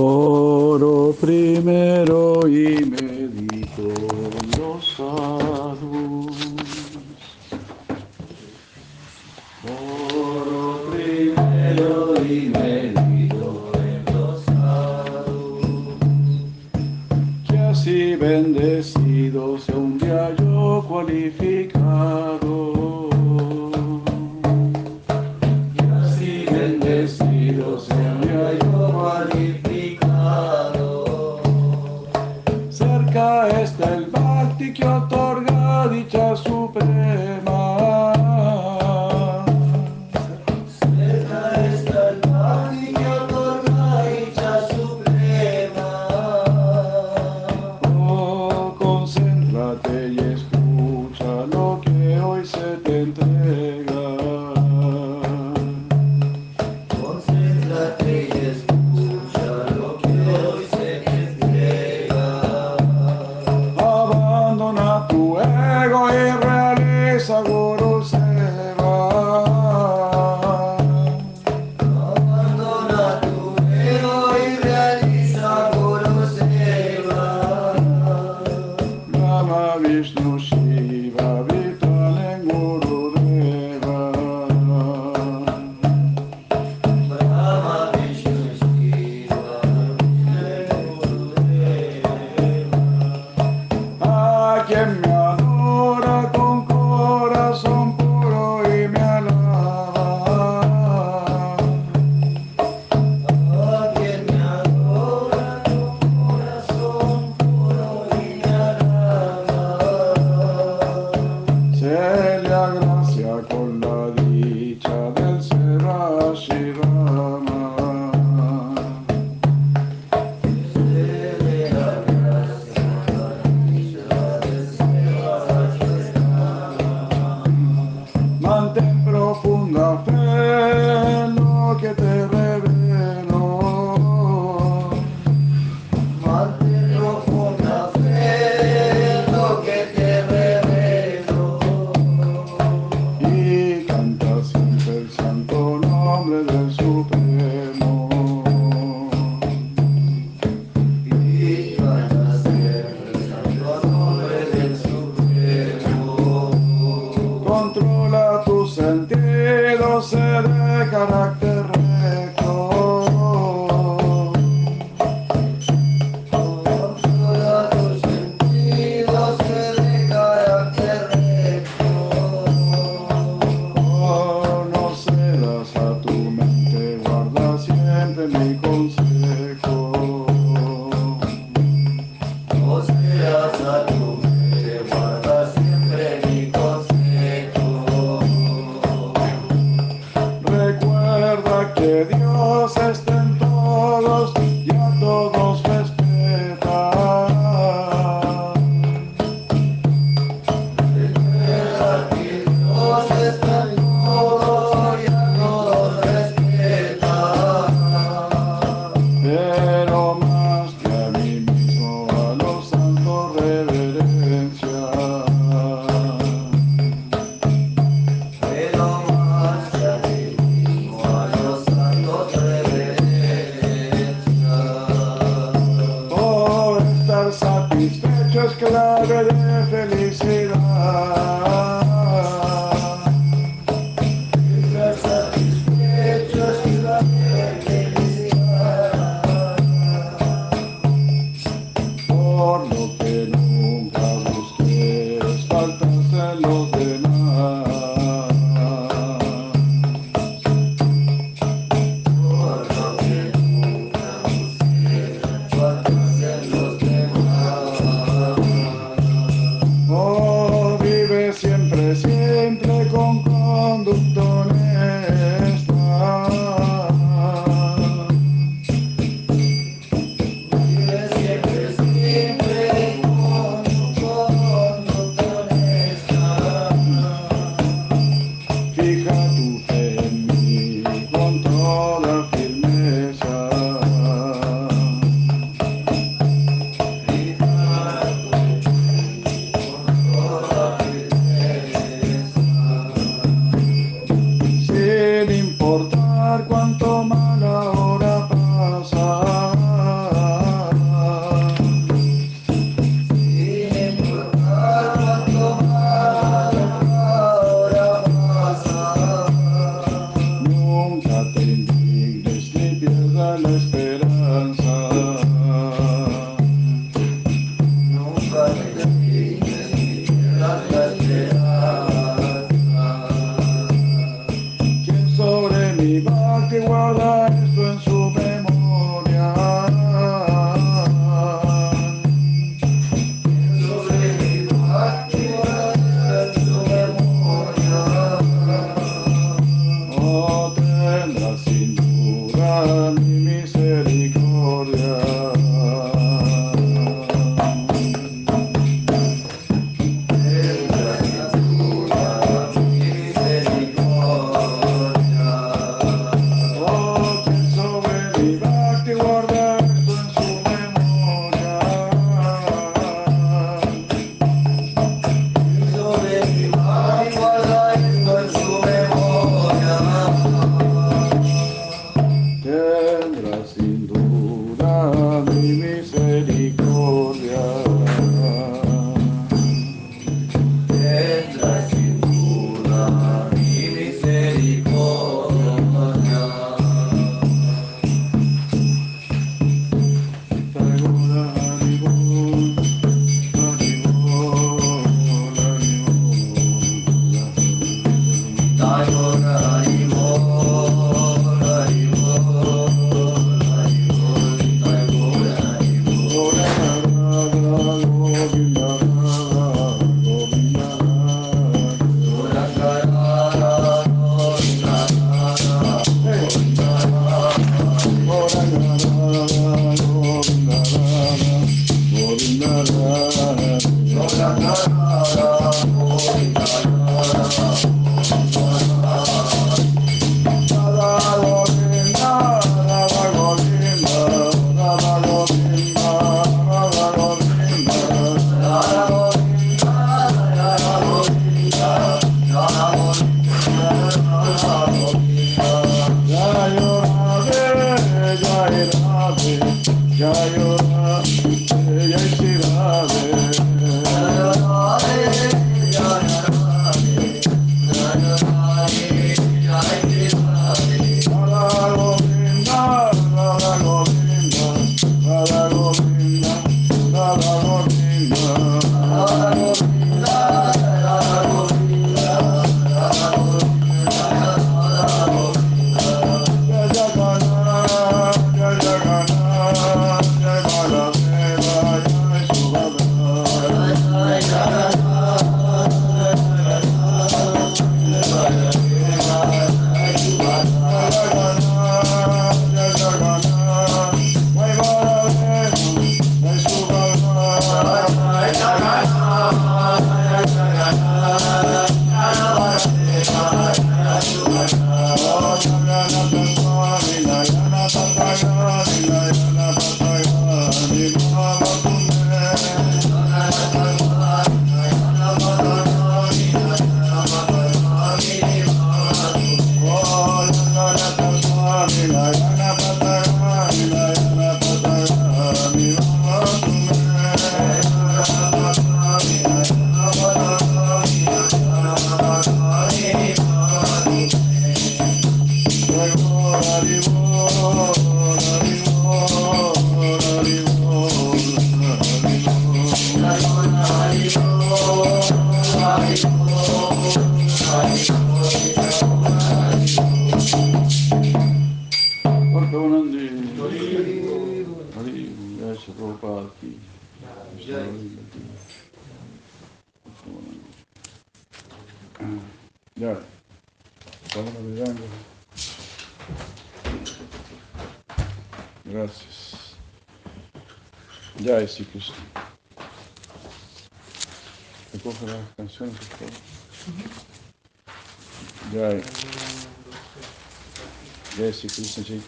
Oro primero y medito en los sadhus. Oro primero y medito en los sadhus. Que así bendecido sea un día yo cualificado. que otorga dicha suprema. clave de felicidad.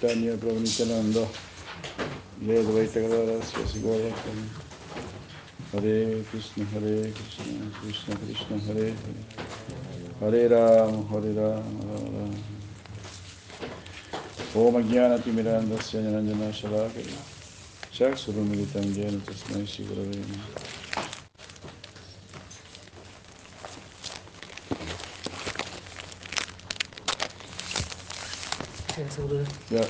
Chaitanya Prabhu Nityananda. Jai Advaita Gadara Gauratam. Hare Krishna Hare Krishna Krishna Krishna Hare Hare Hare Ram Hare Ram Ram Ram Om Ajnana Timirandasya Nyanjana Shalakaya Chaksurumilitam Jena Tasmai Shri Gurave Namaha Ya.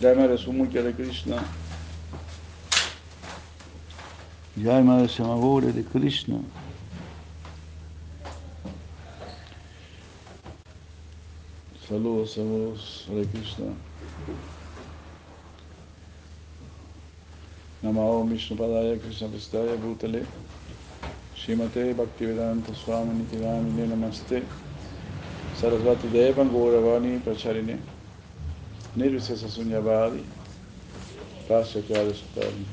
Jai Madre Sumukya de Krishna. Jai Madre Samagore de Krishna. Saludos, saludos, Hare Krishna. Namao Vishnu Padaya Krishna Pristaya Bhutale. Shrimate Bhaktivedanta Swami Nitirani Namaste. Sarasvati Devan Gauravani Pracharine. Nirvisesa Sunyavadi. Pasya Kyada Sutari.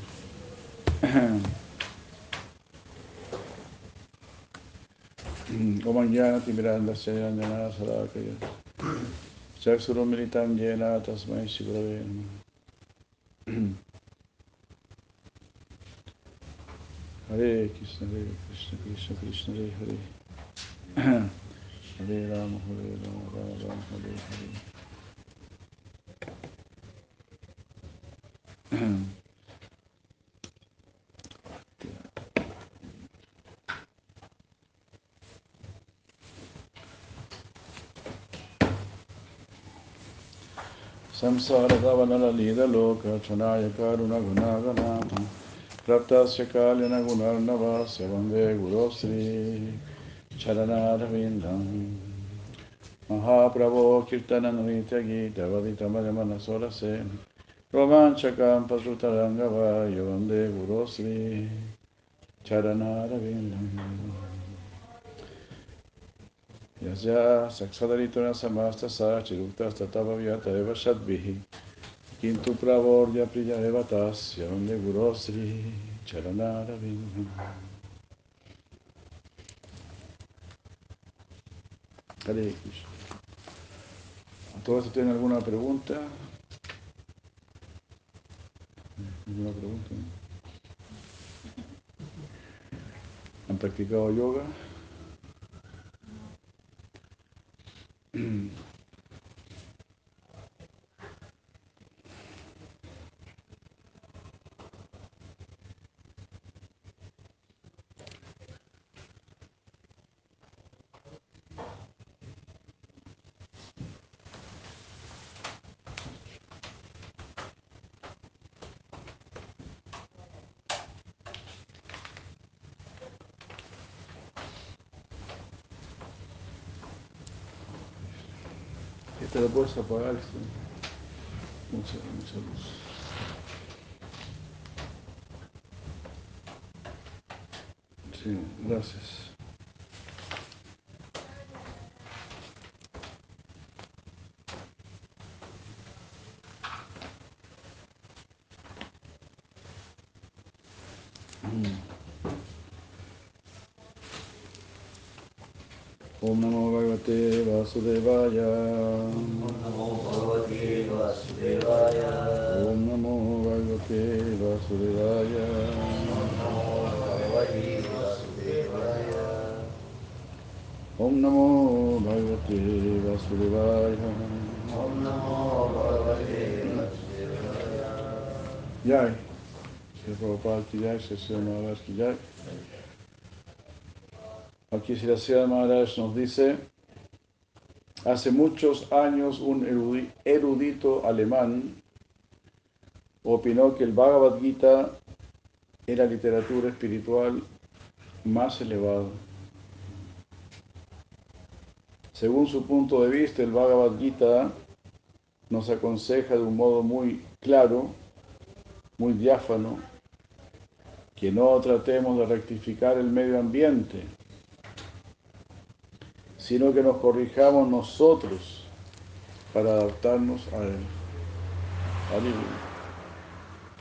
Om Jnana Timiranda Sayanjana Sarakaya. Chaksurumilitam Jena Tasmai Shivrave Hare Krishna Hare Krishna Krishna Krishna Hare Hare. Hare Rama Hare Rama Rama Rama Hare Hare संसारदवनललीललोकक्षणाय करुणगुणागणां प्राप्तस्य कालिनगुणर्णवस्य वन्दे गुरोश्री चरणारविन्दं महाप्रभो कीर्तननृत्यगीतवदितमजमनसोरसे रोमाञ्चकां पशुतरङ्गवाय वन्दे Yasya saksadaritura samasta sa chiruktas tatavavyata eva shadvihi kintu pravorya priya eva tasya onde gurosri charanara Hare Krishna. ¿A todos tienen alguna pregunta? ¿Alguna pregunta? ¿Han practicado yoga? うん。Lo puedes apagar. esto. Mucha, mucha luz. Sí, gracias. Om Namo Bhagavate. वासुदेवाय Om Namo Bhagavate Vasudevaya. ॐ नमो भगवते वासुदेवाय Jai. Sri Prabhupada ki jai, Sri Sri Maharaj ki jai. Aquí Sri Sri Maharaj nos dice, hace muchos años un erudi- erudito alemán opinó que el Bhagavad Gita era literatura espiritual más elevada. Según su punto de vista, el Bhagavad Gita nos aconseja de un modo muy claro muy diáfano, que no tratemos de rectificar el medio ambiente, sino que nos corrijamos nosotros para adaptarnos a él.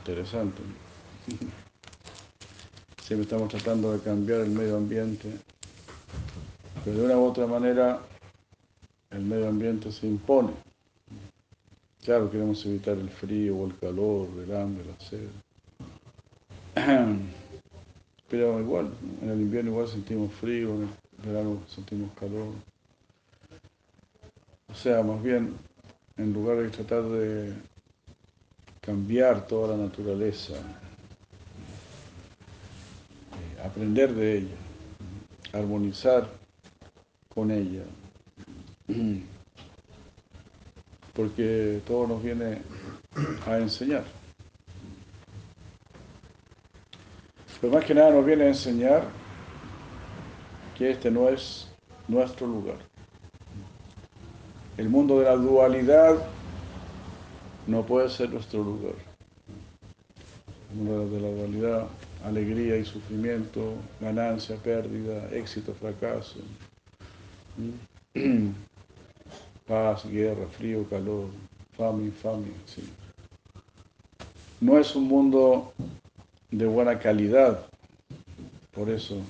Interesante. Siempre estamos tratando de cambiar el medio ambiente, pero de una u otra manera el medio ambiente se impone. Claro, queremos evitar el frío o el calor, el hambre, la sed. Pero igual, en el invierno igual sentimos frío, en el verano sentimos calor. O sea, más bien, en lugar de tratar de cambiar toda la naturaleza, eh, aprender de ella, armonizar con ella, porque todo nos viene a enseñar. Pero más que nada nos viene a enseñar que este no es nuestro lugar. El mundo de la dualidad no puede ser nuestro lugar. De la dualidad, alegría y sufrimiento, ganancia, pérdida, éxito, fracaso, paz, guerra, frío, calor, fama, infamia, sí. No es un mundo de buena calidad. Por eso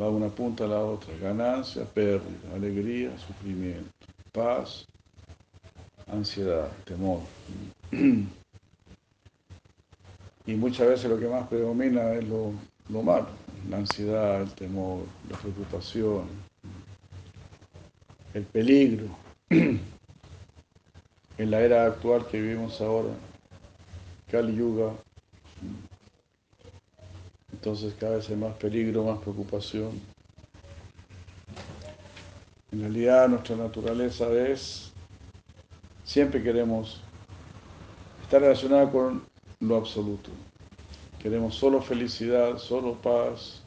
va una punta a la otra. Ganancia, pérdida, alegría, sufrimiento, paz, ansiedad, temor. Y muchas veces lo que más predomina es lo, lo malo, la ansiedad, el temor, la preocupación, el peligro. En la era actual que vivimos ahora, Kali Yuga, entonces cada vez hay más peligro, más preocupación. En realidad nuestra naturaleza es, siempre queremos estar relacionada con lo absoluto. Queremos solo felicidad, solo paz,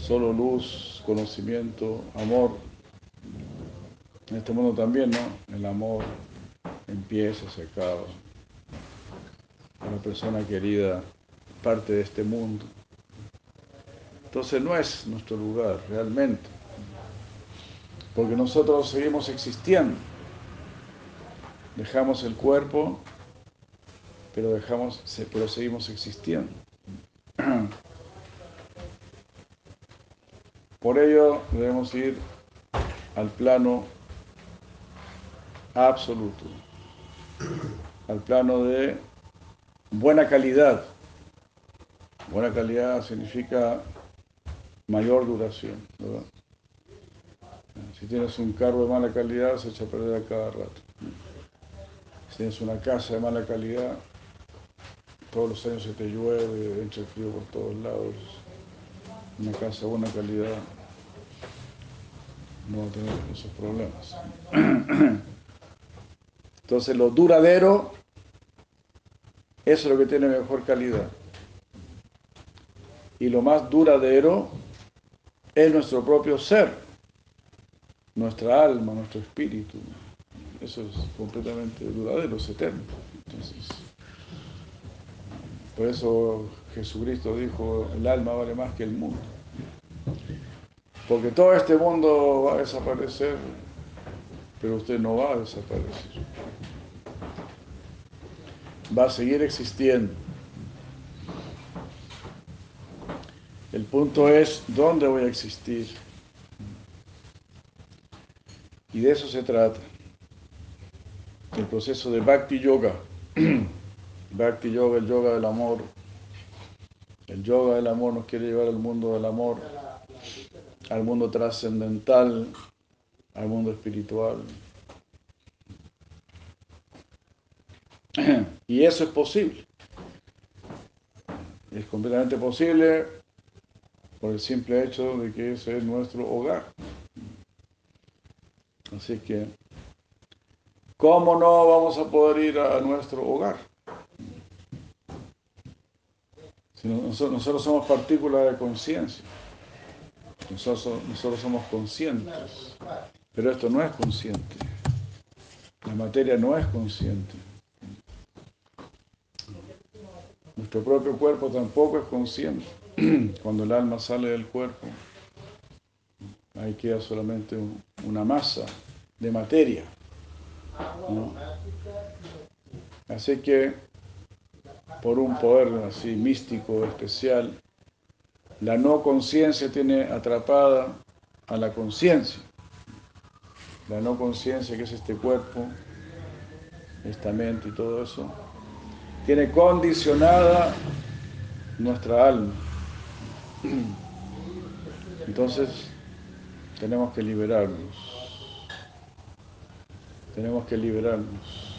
solo luz, conocimiento, amor. En este mundo también, ¿no? El amor empieza, se acaba una persona querida, parte de este mundo. Entonces no es nuestro lugar realmente, porque nosotros seguimos existiendo. Dejamos el cuerpo, pero, dejamos, pero seguimos existiendo. Por ello debemos ir al plano absoluto, al plano de buena calidad. Buena calidad significa mayor duración. ¿verdad? Si tienes un carro de mala calidad, se echa a perder a cada rato. Si tienes una casa de mala calidad, todos los años se te llueve, entra el frío por todos lados. Una casa de buena calidad no va a tener esos problemas. Entonces lo duradero es lo que tiene mejor calidad. Y lo más duradero es nuestro propio ser, nuestra alma, nuestro espíritu. Eso es completamente duradero, es eterno. Entonces, por eso Jesucristo dijo, el alma vale más que el mundo. Porque todo este mundo va a desaparecer, pero usted no va a desaparecer va a seguir existiendo. El punto es dónde voy a existir. Y de eso se trata. El proceso de Bhakti Yoga. Bhakti Yoga, el yoga del amor. El yoga del amor nos quiere llevar al mundo del amor, al mundo trascendental, al mundo espiritual. Y eso es posible. Es completamente posible por el simple hecho de que ese es nuestro hogar. Así que, ¿cómo no vamos a poder ir a nuestro hogar? Nosotros, somos partículas de conciencia. Nosotros, nosotros somos conscientes. Pero esto no es consciente. La materia no es consciente. Nuestro propio cuerpo tampoco es consciente. Cuando el alma sale del cuerpo, ahí queda solamente un- una masa de materia. Así que, por un poder así místico especial, la no conciencia tiene atrapada a la conciencia. La no conciencia, que es este cuerpo, esta mente y todo eso, tiene condicionada nuestra alma. Entonces, tenemos que liberarnos. Tenemos que liberarnos.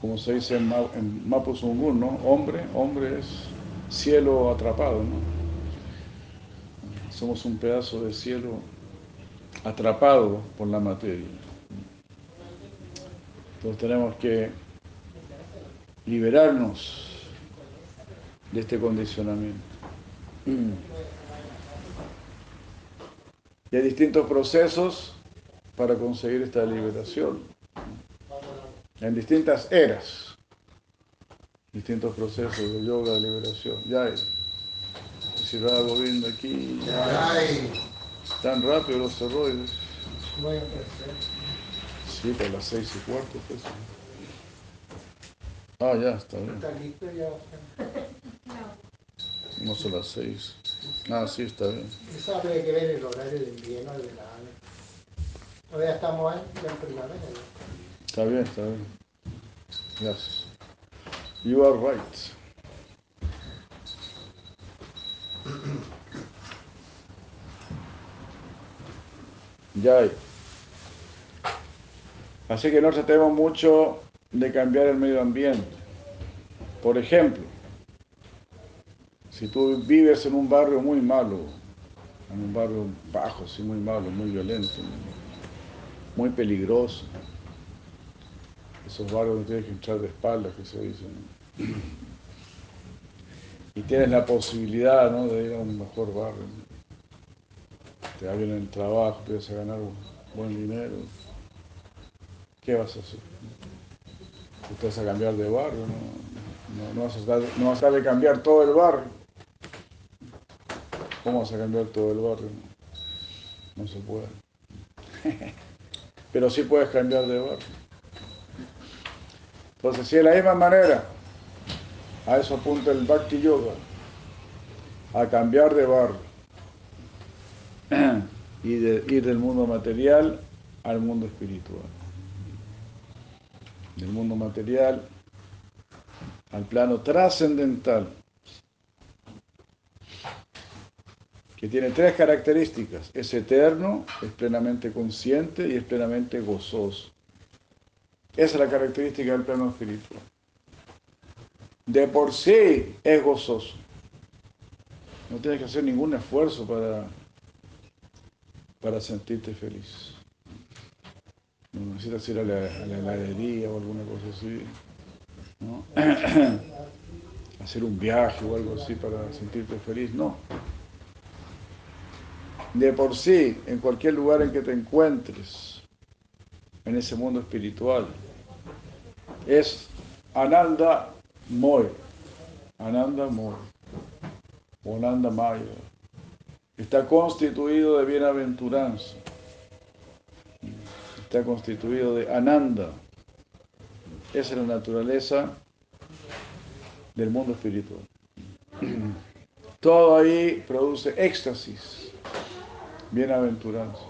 Como se dice en, Ma- Mapuzungun, ¿no? Hombre, hombre es cielo atrapado, ¿no? Somos un pedazo de cielo atrapado por la materia. Entonces tenemos que liberarnos de este condicionamiento. Y hay distintos procesos para conseguir esta liberación. En distintas eras. Distintos procesos de yoga, de liberación. Ya hay. Si algo viendo aquí, Ay, tan rápido los a empezar. Sí, por las seis y cuarto. pues. Ah, ya, está bien. ¿Está listo ya? No son las seis. Ah, sí, está bien. Eso habría que ver el horario de invierno, de verano. Todavía estamos en, ya en primavera. Está bien, está bien. Gracias. You are right. Ya hay. Así que no tratemos mucho de cambiar el medio ambiente. Por ejemplo, si tú vives en un barrio muy malo, en un barrio bajo, sí, muy malo, muy violento, muy peligroso, esos barrios donde tienes que entrar de espaldas, que se dice. ¿no? Y tienes la posibilidad ¿no? de ir a un mejor barrio. Te va bien en el trabajo, empiezas a ganar un buen dinero. ¿Qué vas a hacer? Usted vas a cambiar de barrio, no, no, vas a tratar, no vas a cambiar todo el barrio. ¿Cómo vas a cambiar todo el barrio? No, se puede. Pero sí puedes cambiar de barrio. Entonces, si de la misma manera, a eso apunta el Bhakti Yoga, a cambiar de barrio y de ir del mundo material al mundo espiritual. Del mundo material al plano trascendental, que tiene tres características. Es eterno, es plenamente consciente y es plenamente gozoso. Esa es la característica del plano espiritual. De por sí es gozoso. No tienes que hacer ningún esfuerzo para, para sentirte feliz. No necesitas ir a la, heladería o alguna cosa así. hacer un viaje o algo así para sentirte feliz. No. De por sí, en cualquier lugar en que te encuentres, en ese mundo espiritual, es Ananda Moy. Ananda Moy. O Ananda Maya. Está constituido de bienaventuranza. Está constituido de Ananda. Esa es la naturaleza del mundo espiritual. Todo ahí produce éxtasis, bienaventuranza.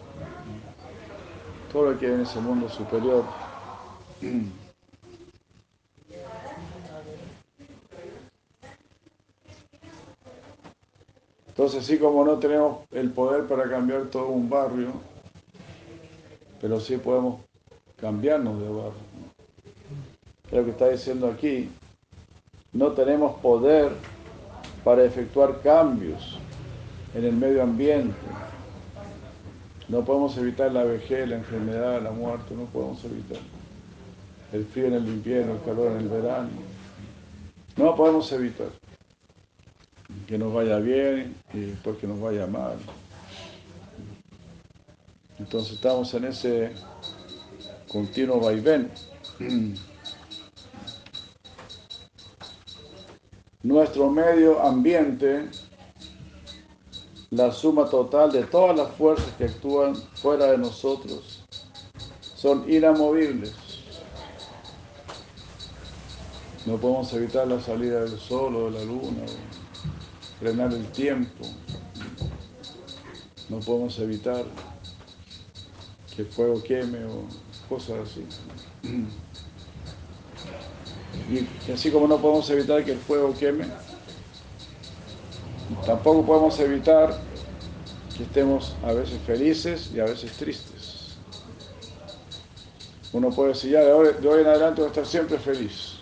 Todo lo que hay en ese mundo superior. Entonces, así como no tenemos el poder para cambiar todo un barrio, pero sí podemos cambiarnos de barrio. Es lo que está diciendo aquí. No tenemos poder para efectuar cambios en el medio ambiente. No podemos evitar la vejez, la enfermedad, la muerte, no podemos evitar. El frío en el invierno, el calor en el verano. No podemos evitar que nos vaya bien y después que nos vaya mal. Entonces estamos en ese continuo vaivén. Nuestro medio ambiente la suma total de todas las fuerzas que actúan fuera de nosotros son inamovibles. No podemos evitar la salida del sol o de la luna, o frenar el tiempo. No podemos evitar que el fuego queme o cosas así. Y así como no podemos evitar que el fuego queme, tampoco podemos evitar que estemos a veces felices y a veces tristes. Uno puede decir, ya de hoy, en adelante voy a estar siempre feliz.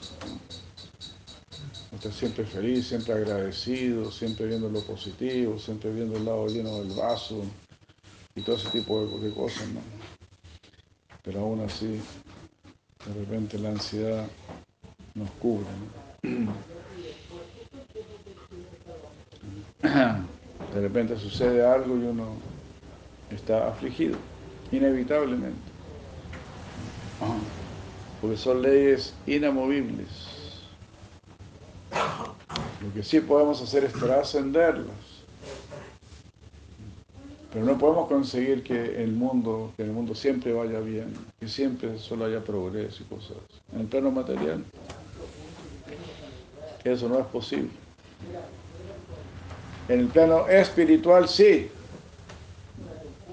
Voy a estar siempre feliz, siempre agradecido, siempre viendo lo positivo, siempre viendo el lado lleno del vaso y todo ese tipo de, de cosas, ¿no? Pero aún así, de repente la ansiedad nos cubre. ¿no? De repente sucede algo y uno está afligido, inevitablemente. Porque son leyes inamovibles. Lo que sí podemos hacer es trascenderlas. Pero no podemos conseguir que el mundo, que el mundo siempre vaya bien, que siempre solo haya progreso y cosas. En el plano material, eso no es posible. En el plano espiritual sí.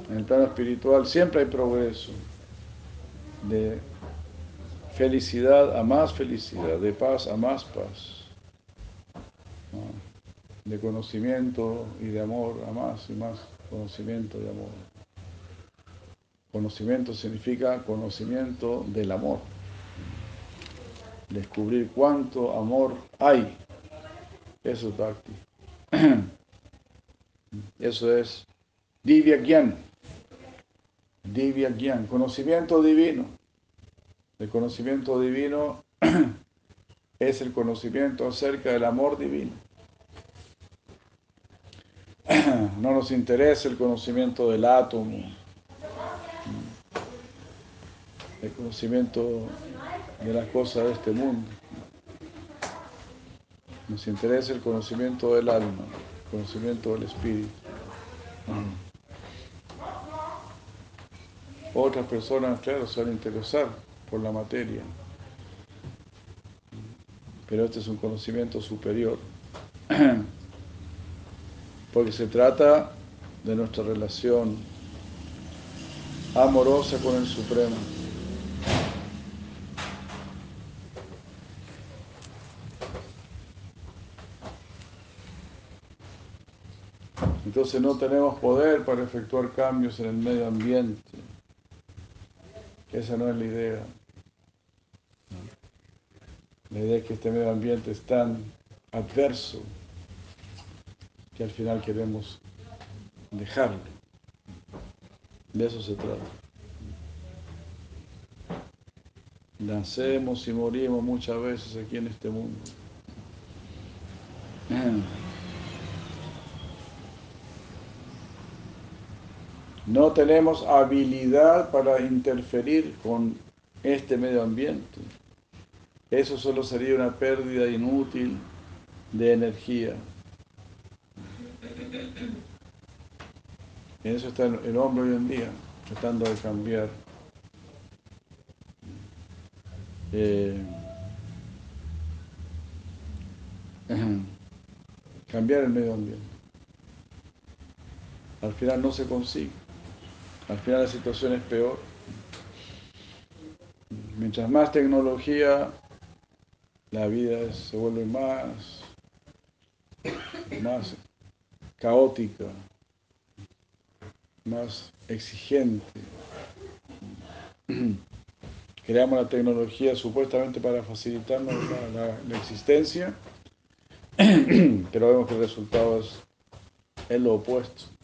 En el plano espiritual siempre hay progreso. De felicidad a más felicidad, de paz a más paz. De conocimiento y de amor a más y más conocimiento y amor. Conocimiento significa conocimiento del amor. Descubrir cuánto amor hay. Eso es Bhakti. Eso es Divya Gyan. Divya Gyan, conocimiento divino. El conocimiento divino es el conocimiento acerca del amor divino. No nos interesa el conocimiento del átomo, el conocimiento de las cosas de este mundo. Nos interesa el conocimiento del alma, conocimiento del espíritu. Otras personas, claro, se van a interesar por la materia, pero este es un conocimiento superior, porque se trata de nuestra relación amorosa con el Supremo. Entonces no tenemos poder para efectuar cambios en el medio ambiente. Esa no es la idea. La idea es que este medio ambiente es tan adverso que al final queremos dejarlo. De eso se trata. Nacemos y morimos muchas veces aquí en este mundo. No tenemos habilidad para interferir con este medio ambiente. Eso solo sería una pérdida inútil de energía. En eso está el hombre hoy en día, tratando de cambiar. Eh, cambiar el medio ambiente. Al final no se consigue. Al final la situación es peor. Mientras más tecnología, la vida se vuelve más, más caótica, más exigente. Creamos la tecnología supuestamente para facilitarnos la, existencia, pero vemos que el resultado es, es lo opuesto.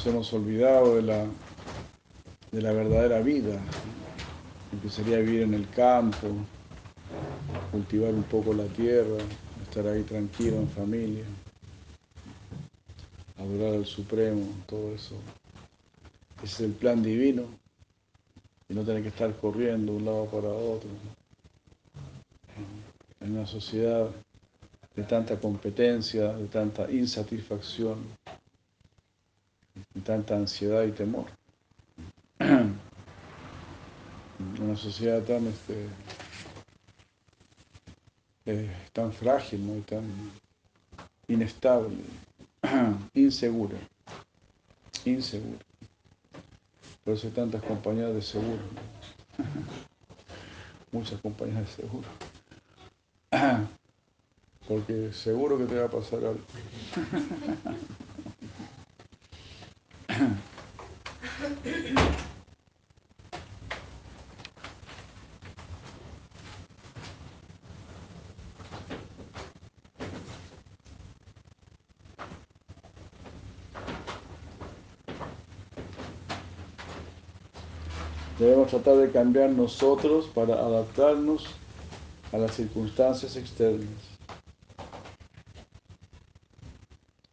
Nos hemos olvidado de la, de la verdadera vida, que sería vivir en el campo, cultivar un poco la tierra, estar ahí tranquilo en familia, adorar al Supremo, todo eso. Ese es el plan divino y no tener que estar corriendo de un lado para otro. en una sociedad de tanta competencia, de tanta insatisfacción, tanta ansiedad y temor. Una sociedad tan, este, eh, tan frágil, y tan inestable, insegura, insegura. Por eso hay tantas compañías de seguro, muchas compañías de seguro. Porque seguro que te va a pasar algo. Debemos tratar de cambiar nosotros para adaptarnos a las circunstancias externas.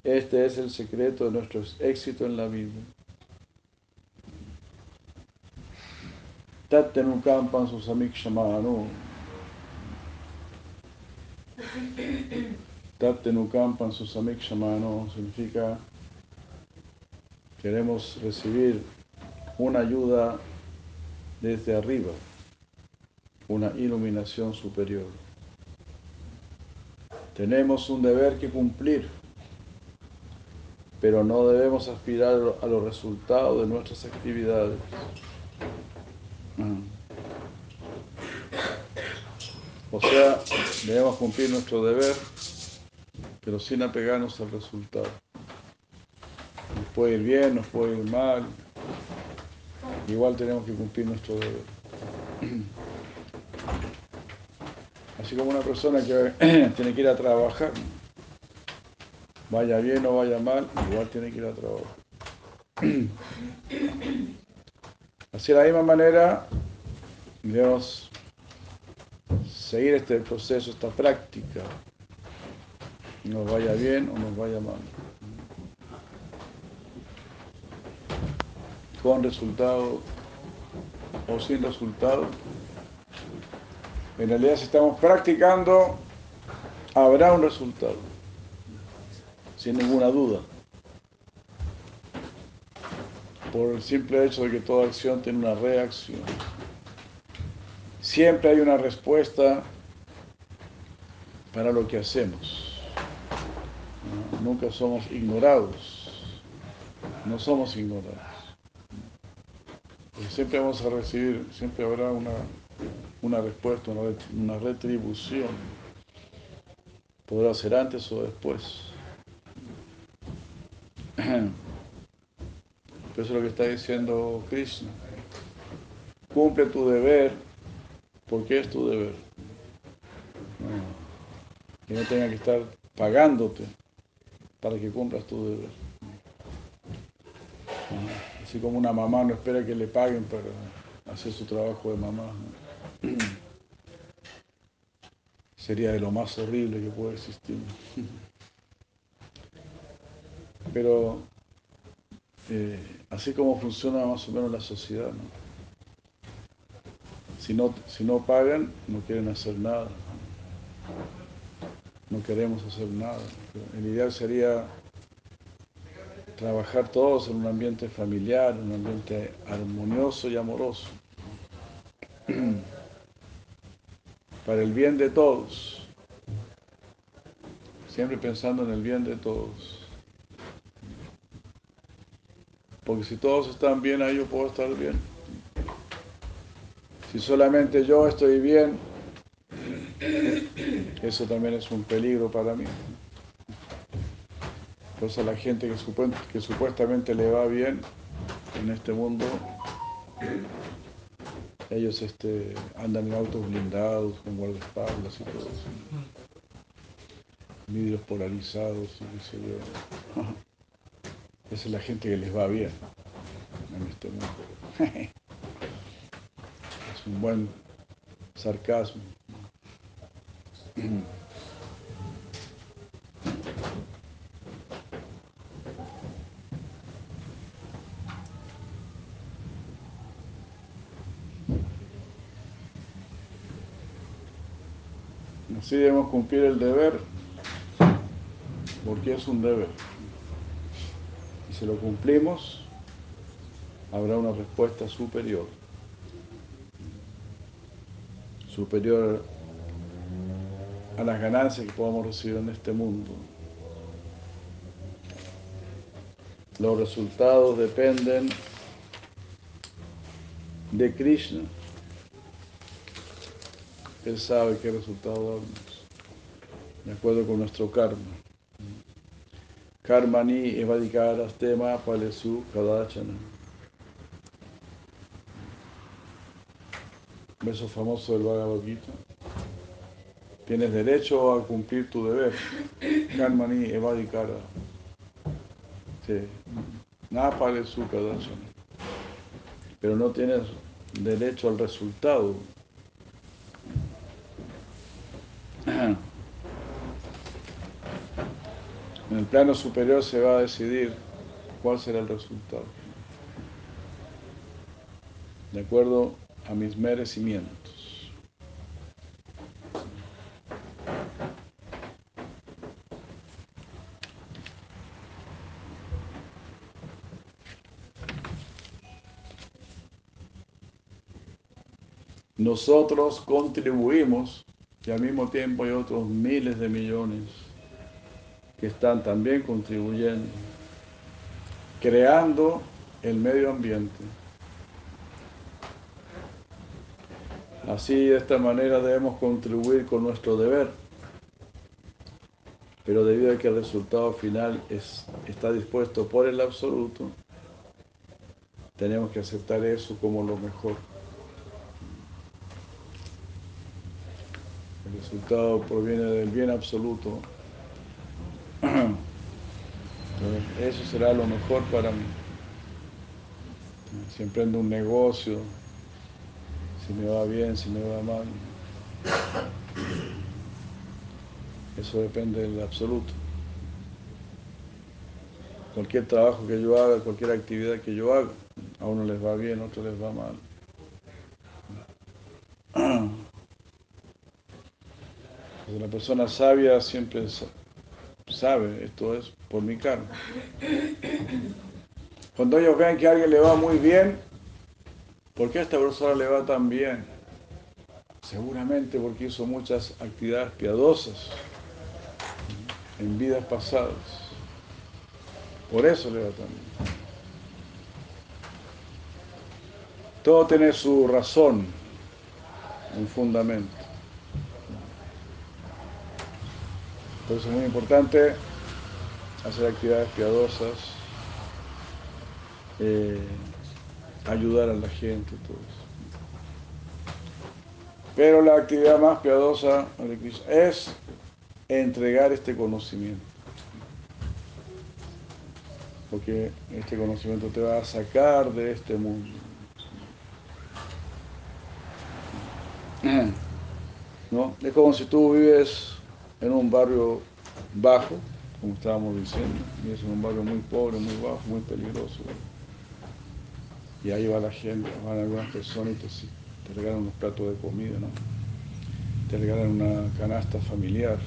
Este es el secreto de nuestro éxito en la vida. Tattenukampan susamikshamano. Tattenukampan susamikshamano significa queremos recibir una ayuda desde arriba, una iluminación superior. Tenemos un deber que cumplir, pero no debemos aspirar a los resultados de nuestras actividades. O sea, debemos cumplir nuestro deber, pero sin apegarnos al resultado. Nos puede ir bien, nos puede ir mal, igual tenemos que cumplir nuestro deber. Así como una persona que tiene que ir a trabajar, vaya bien o vaya mal, igual tiene que ir a trabajar. Así de la misma manera, debemos seguir este proceso, esta práctica, nos vaya bien o nos vaya mal. Con resultado o sin resultado. En realidad, si estamos practicando, habrá un resultado, sin ninguna duda. Por el simple hecho de que toda acción tiene una reacción. Siempre hay una respuesta para lo que hacemos. Nunca somos ignorados. No somos ignorados. Siempre vamos a recibir, siempre habrá una, una respuesta, una, una retribución. Podrá ser antes o después. Eso es lo que está diciendo Krishna. Cumple tu deber porque es tu deber. Que no tenga que estar pagándote para que cumplas tu deber. Así como una mamá no espera que le paguen para hacer su trabajo de mamá. Sería de lo más horrible que puede existir. Pero eh, así como funciona más o menos la sociedad. Si no, si no pagan, no quieren hacer nada. No queremos hacer nada. El ideal sería trabajar todos en un ambiente familiar, un ambiente armonioso y amoroso. Para el bien de todos. Siempre pensando en el bien de todos. Porque si todos están bien, ahí yo puedo estar bien. Si solamente yo estoy bien, eso también es un peligro para mí. Eso la gente que, que supuestamente le va bien en este mundo, ellos este, andan en autos blindados, con guardaespaldas y todo eso. Vidrios polarizados y qué sé yo. Esa es la gente que les va bien en este mundo. Es un buen sarcasmo. Así debemos cumplir el deber, porque es un deber. Y si lo cumplimos, habrá una respuesta superior. Superior a las ganancias que podamos recibir en este mundo. Los resultados dependen de Krishna. Él sabe qué resultado darnos, de acuerdo con nuestro karma. Karmani evadikaras tema palesu kadachana. Beso famoso del Bhagavad Gita. Tienes derecho a cumplir tu deber. Karmani evadikara. Sí. Nada palesu kadachana. Pero no tienes derecho al resultado. En el plano superior se va a decidir cuál será el resultado. De acuerdo a mis merecimientos. Nosotros contribuimos y al mismo tiempo hay otros miles de millones que están también contribuyendo, creando el medio ambiente. Así, de esta manera debemos contribuir con nuestro deber, pero debido a que el resultado final es, está dispuesto por el absoluto, tenemos que aceptar eso como lo mejor. El resultado proviene del bien absoluto. Eso será lo mejor para mí. Si emprendo un negocio, si me va bien, si me va mal. Eso depende del absoluto. Cualquier trabajo que yo haga, cualquier actividad que yo haga, a uno les va bien, a otro les va mal. Una persona sabia siempre sabe, esto es por mi karma. Cuando ellos vean que a alguien le va muy bien, ¿por qué a esta persona le va tan bien? Seguramente porque hizo muchas actividades piadosas en vidas pasadas. Por eso le va tan bien. Todo tiene su razón, un fundamento. Eso es muy importante hacer actividades piadosas, eh, ayudar a la gente, todo eso. Pero la actividad más piadosa es entregar este conocimiento. Porque este conocimiento te va a sacar de este mundo. ¿No? Es como si tú vives en un barrio bajo, como estábamos diciendo, y es un barrio muy pobre, muy bajo, muy peligroso. Y ahí va la gente, van algunas personas y te, regalan unos platos de comida, ¿no? Te regalan una canasta familiar.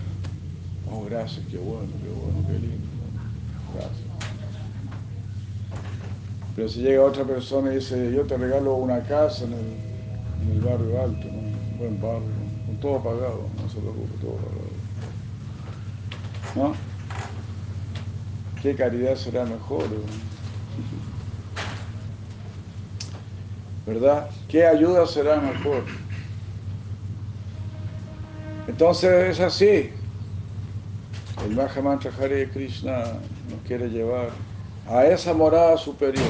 Oh, gracias, qué bueno, qué bueno, qué lindo. Gracias. Pero si llega otra persona y dice, yo te regalo una casa en el, barrio alto, un buen barrio, con todo pagado, no se preocupe, todo pagado. ¿No? ¿Qué caridad será mejor? ¿Verdad? ¿Qué ayuda será mejor? Entonces es así. El Mahamantra Hare Krishna nos quiere llevar a esa morada superior.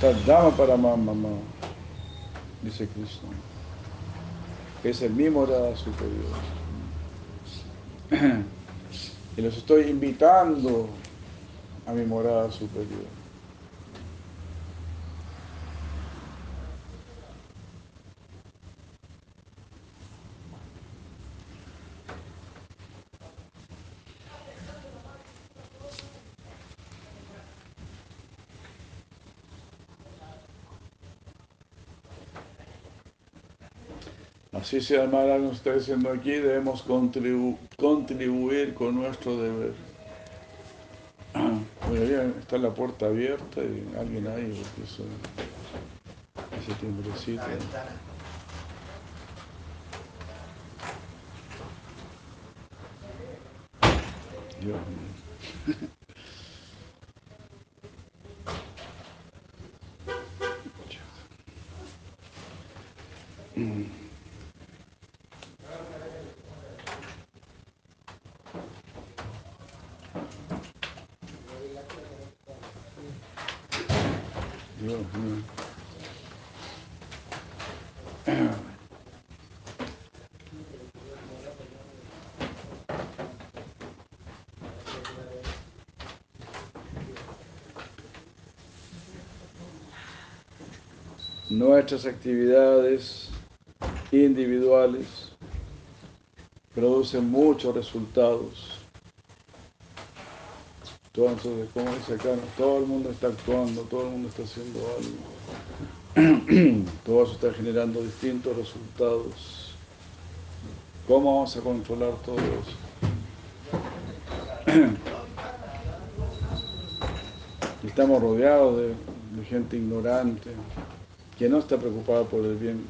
Tadama para mamá, dice Krishna. Es el mi morada superior. Y los estoy invitando a mi morada superior. Así sea, Maharaj nos está diciendo aquí, debemos contribu contribuir con nuestro deber. Bueno, está la puerta abierta y alguien ahí, porque eso, ese timbrecito. Dios mío. Dios mío. Nuestras actividades individuales producen muchos resultados. Entonces, como dice acá, todo el mundo está actuando, todo el mundo está haciendo algo. todo eso está generando distintos resultados. ¿Cómo vamos a controlar todo eso? Estamos rodeados de, de gente ignorante que no está preocupada por el bien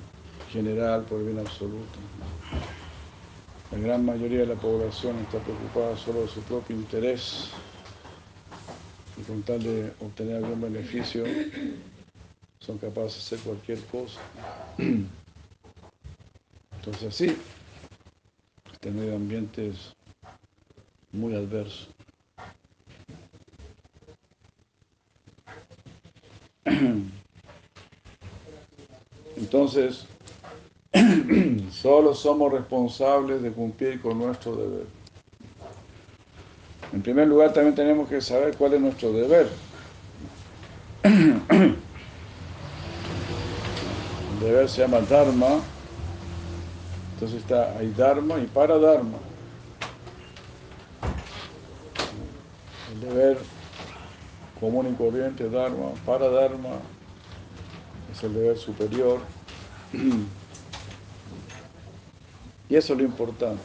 general, por el bien absoluto. La gran mayoría de la población está preocupada solo de su propio interés y con tal de obtener algún beneficio son capaces de hacer cualquier cosa. Entonces sí, este medio ambiente es muy adverso. Entonces, solo somos responsables de cumplir con nuestro deber. En primer lugar, también tenemos que saber cuál es nuestro deber. El deber se llama Dharma. Entonces está, hay Dharma y Paradharma. El deber común y corriente, Dharma, Paradharma, es el deber superior. Y eso es lo importante.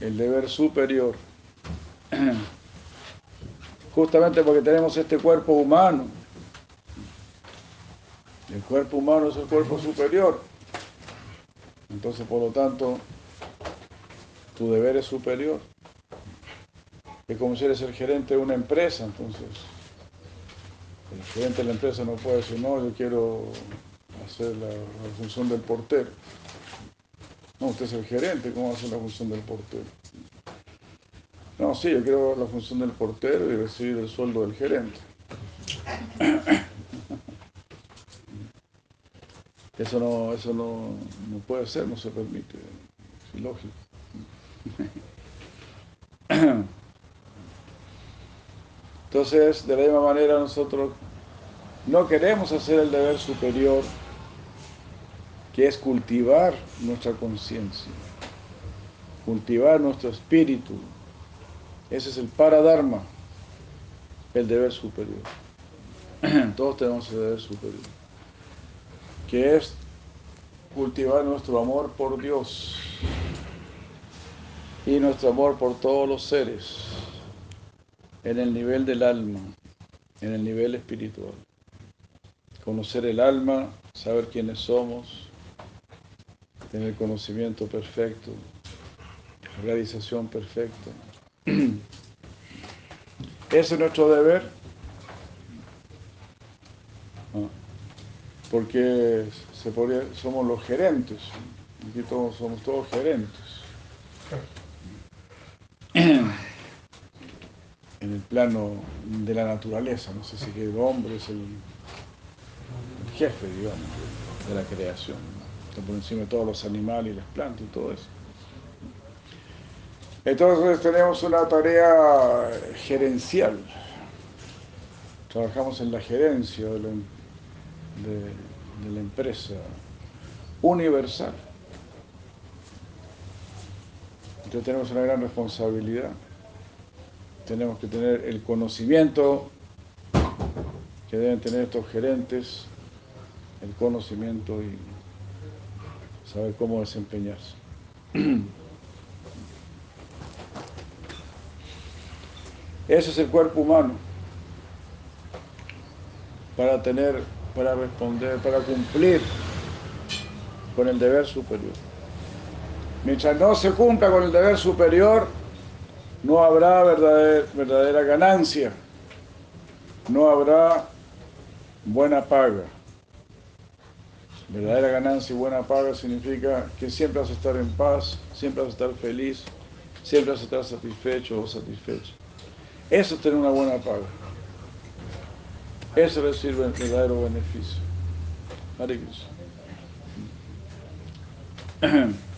El deber superior. Justamente porque tenemos este cuerpo humano. El cuerpo humano es el cuerpo superior. Entonces, por lo tanto, tu deber es superior. Es como si eres el gerente de una empresa, entonces. El gerente de la empresa no puede decir, no, yo quiero hacer la, función del portero. No, usted es el gerente, ¿cómo va a hacer la función del portero? No, sí, yo quiero la función del portero y recibir el sueldo del gerente. Eso no, eso no, no puede ser, no se permite, es ilógico. Entonces, de la misma manera nosotros no queremos hacer el deber superior, que es cultivar nuestra conciencia, cultivar nuestro espíritu. Ese es el paradharma, el deber superior. Todos tenemos el deber superior, que es cultivar nuestro amor por Dios y nuestro amor por todos los seres en el nivel del alma, en el nivel espiritual. Conocer el alma, saber quiénes somos, tener conocimiento perfecto, realización perfecta. Ese es nuestro deber, Ah, porque somos los gerentes, aquí todos somos todos gerentes. en el plano de la naturaleza, no sé si el hombre es el, jefe, digamos, de la creación, ¿no? está por encima de todos los animales y las plantas y todo eso. Entonces tenemos una tarea gerencial, trabajamos en la gerencia de la, la empresa universal. Entonces tenemos una gran responsabilidad tenemos que tener el conocimiento que deben tener estos gerentes, el conocimiento y saber cómo desempeñarse. Ese es el cuerpo humano para tener, para responder, para cumplir con el deber superior. Mientras no se cumpla con el deber superior, no habrá verdadera, ganancia, no habrá buena paga. Verdadera ganancia y buena paga significa que siempre vas a estar en paz, siempre vas a estar feliz, siempre vas a estar satisfecho o satisfecho. Eso es tener una buena paga. Eso sirve el verdadero beneficio. Hare.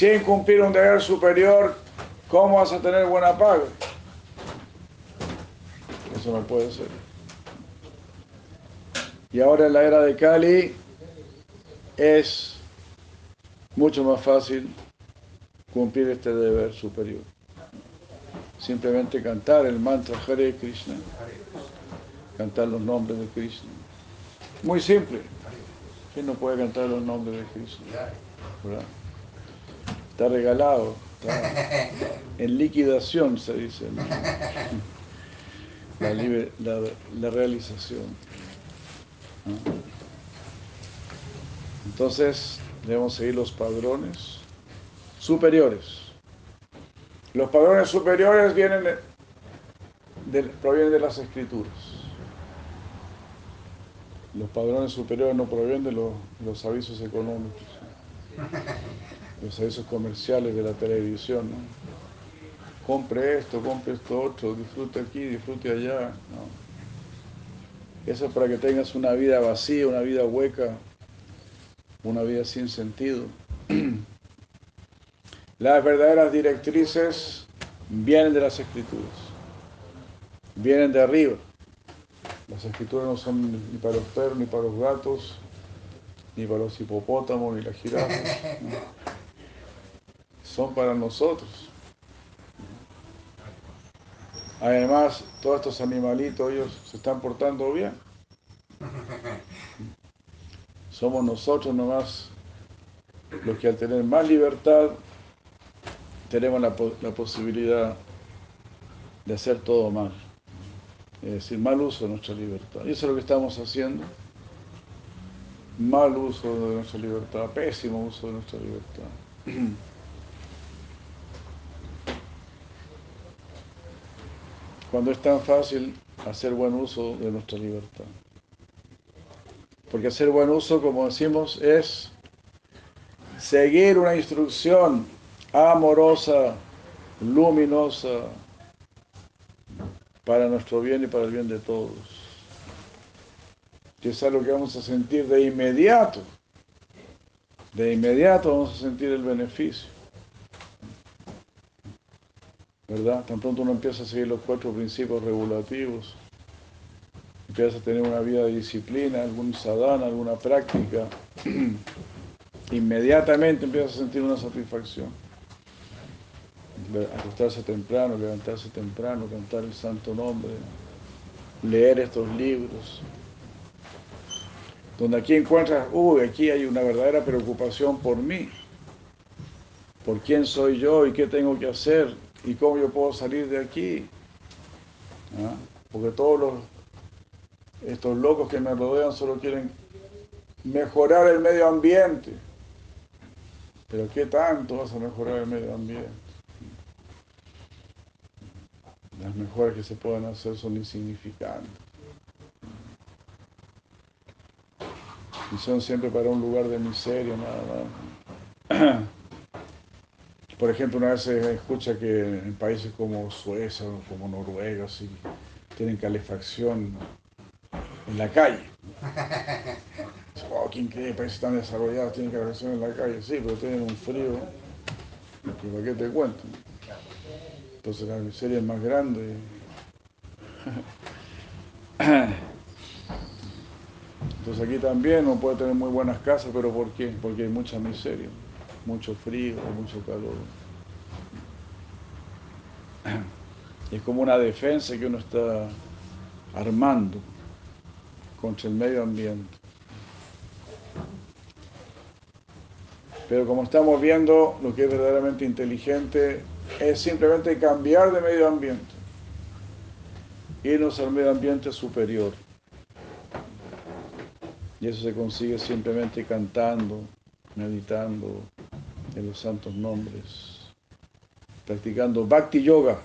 Sin cumplir un deber superior, ¿cómo vas a tener buena paga? Eso no puede ser. Y ahora en la era de Kali es mucho más fácil cumplir este deber superior. Simplemente cantar el mantra Hare Krishna, cantar los nombres de Krishna. Muy simple. ¿Quién no puede cantar los nombres de Krishna? ¿Verdad? Está regalado, está en liquidación, se dice. ¿no? La, liber- la, la realización. ¿no? Entonces, debemos seguir los padrones superiores. Los padrones superiores vienen de, de- provienen de las escrituras. Los padrones superiores no provienen de los, los avisos económicos, los avisos comerciales de la televisión. ¿no? Compre esto, compre esto otro, disfrute aquí, disfrute allá. ¿no? Eso es para que tengas una vida vacía, una vida hueca, una vida sin sentido. Las verdaderas directrices vienen de las escrituras, vienen de arriba. Las escrituras no son ni para los perros, ni para los gatos, ni para los hipopótamos, ni las jirafas. Son para nosotros. Además, todos estos animalitos, ellos se están portando bien. Somos nosotros nomás los que al tener más libertad tenemos la, la posibilidad de hacer todo mal. Es decir, mal uso de nuestra libertad. Y eso es lo que estamos haciendo. Mal uso de nuestra libertad, pésimo uso de nuestra libertad. Cuando es tan fácil hacer buen uso de nuestra libertad. Porque hacer buen uso, como decimos, es seguir una instrucción amorosa, luminosa, para nuestro bien y para el bien de todos. Que es algo que vamos a sentir de inmediato. De inmediato vamos a sentir el beneficio. ¿Verdad? Tan pronto uno empieza a seguir los cuatro principios regulativos, empieza a tener una vida de disciplina, algún sadhana, alguna práctica, inmediatamente empieza a sentir una satisfacción. Acostarse temprano, levantarse temprano, cantar el santo nombre, leer estos libros. Donde aquí encuentras, uy, aquí hay una verdadera preocupación por mí. Por quién soy yo y qué tengo que hacer y cómo yo puedo salir de aquí. ¿Ah? Porque todos los, estos locos que me rodean solo quieren mejorar el medio ambiente. Pero ¿qué tanto vas a mejorar el medio ambiente? Las mejoras que se pueden hacer son insignificantes. Y son siempre para un lugar de miseria, nada más. Por ejemplo, una vez se escucha que en países como Suecia o como Noruega, sí, tienen calefacción en la calle. Oh, ¿quién cree? Países tan desarrollados tienen calefacción en la calle. Sí, pero tienen un frío. que ¿Para qué te cuento? Entonces la miseria es más grande. Entonces aquí también uno puede tener muy buenas casas, pero ¿por qué? Porque hay mucha miseria, mucho frío, mucho calor. Es como una defensa que uno está armando contra el medio ambiente. Pero como estamos viendo, lo que es verdaderamente inteligente es simplemente cambiar de medio ambiente. Irnos al medio ambiente superior. Y eso se consigue simplemente cantando, meditando en los santos nombres, practicando bhakti yoga,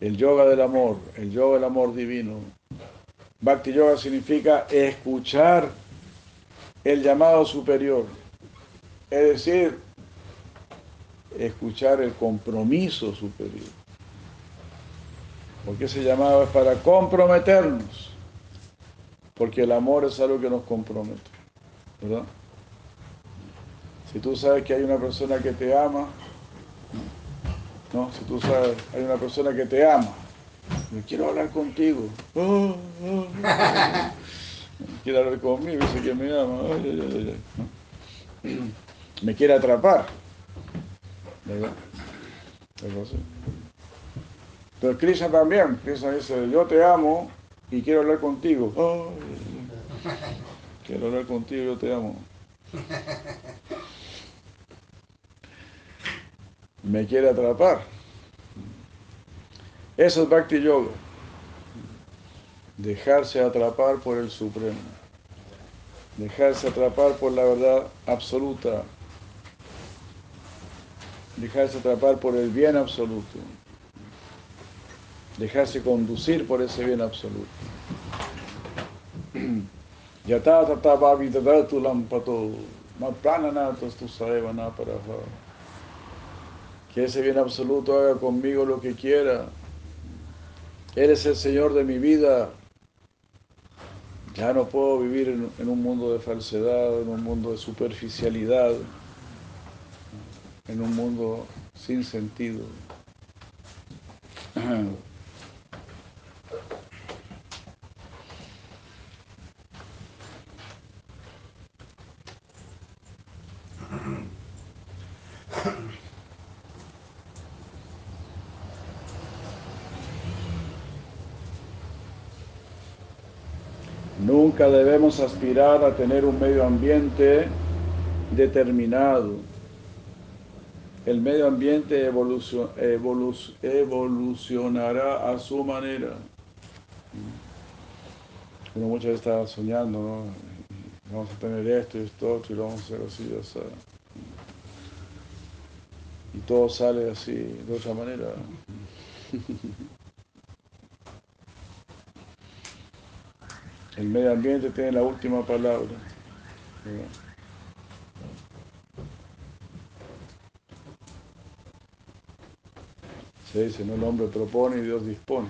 el yoga del amor, el yoga del amor divino. Bhakti yoga significa escuchar el llamado superior, es decir, escuchar el compromiso superior. Porque ese llamado es para comprometernos porque el amor es algo que nos compromete, ¿verdad? Si tú sabes que hay una persona que te ama, ¿no? Si tú sabes, hay una persona que te ama, me quiero hablar contigo, oh, oh, quiere hablar conmigo, dice que me ama, me quiere atrapar, ¿verdad? Pero Krishna también, Krishna dice, yo te amo, y quiero hablar contigo. quiero hablar contigo, yo te amo. Me quiere atrapar. Eso es Bhakti Yoga. Dejarse atrapar por el Supremo. Dejarse atrapar por la verdad absoluta. Dejarse atrapar por el bien absoluto dejarse conducir por ese bien absoluto. Yata tata Que ese bien absoluto haga conmigo lo que quiera. Eres el Señor de mi vida. Ya no puedo vivir en, en un mundo de falsedad, en un mundo de superficialidad, en un mundo sin sentido. Aspirar a tener un medio ambiente determinado. El medio ambiente evolucionará a su manera. Uno muchas veces está soñando. Vamos a tener esto y esto y lo vamos a hacer así. Y todo sale así, de otra manera. El medio ambiente tiene la última palabra. Se dice, no el hombre propone y Dios dispone.